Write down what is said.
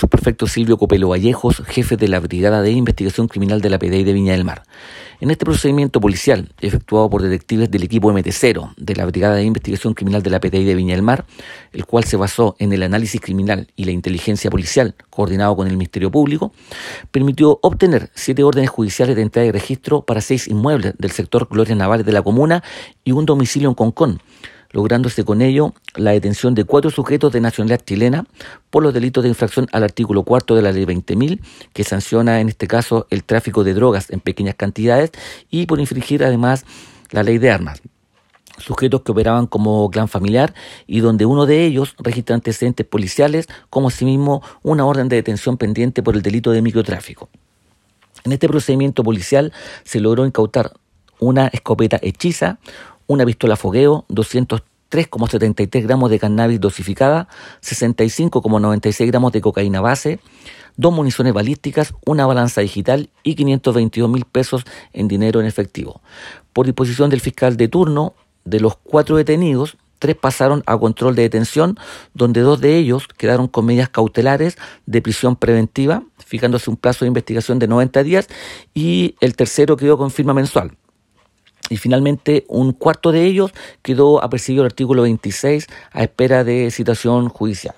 subprefecto Silvio Copelo Vallejos, jefe de la Brigada de Investigación Criminal de la PDI de Viña del Mar. En este procedimiento policial, efectuado por detectives del equipo MT0 de la Brigada de Investigación Criminal de la PDI de Viña del Mar, el cual se basó en el análisis criminal y la inteligencia policial coordinado con el Ministerio Público, permitió obtener siete órdenes judiciales de entrada y registro para seis inmuebles del sector Gloria Navales de la comuna y un domicilio en Concón lográndose con ello la detención de cuatro sujetos de nacionalidad chilena por los delitos de infracción al artículo cuarto de la ley 20.000, que sanciona en este caso el tráfico de drogas en pequeñas cantidades y por infringir además la ley de armas sujetos que operaban como clan familiar y donde uno de ellos registra antecedentes policiales como asimismo una orden de detención pendiente por el delito de microtráfico. En este procedimiento policial se logró incautar una escopeta hechiza, una pistola fogueo, 203,73 gramos de cannabis dosificada, 65,96 gramos de cocaína base, dos municiones balísticas, una balanza digital y 522 mil pesos en dinero en efectivo. Por disposición del fiscal de turno, de los cuatro detenidos, tres pasaron a control de detención, donde dos de ellos quedaron con medidas cautelares de prisión preventiva, fijándose un plazo de investigación de 90 días, y el tercero quedó con firma mensual. Y finalmente, un cuarto de ellos quedó apercibido el artículo 26 a espera de citación judicial.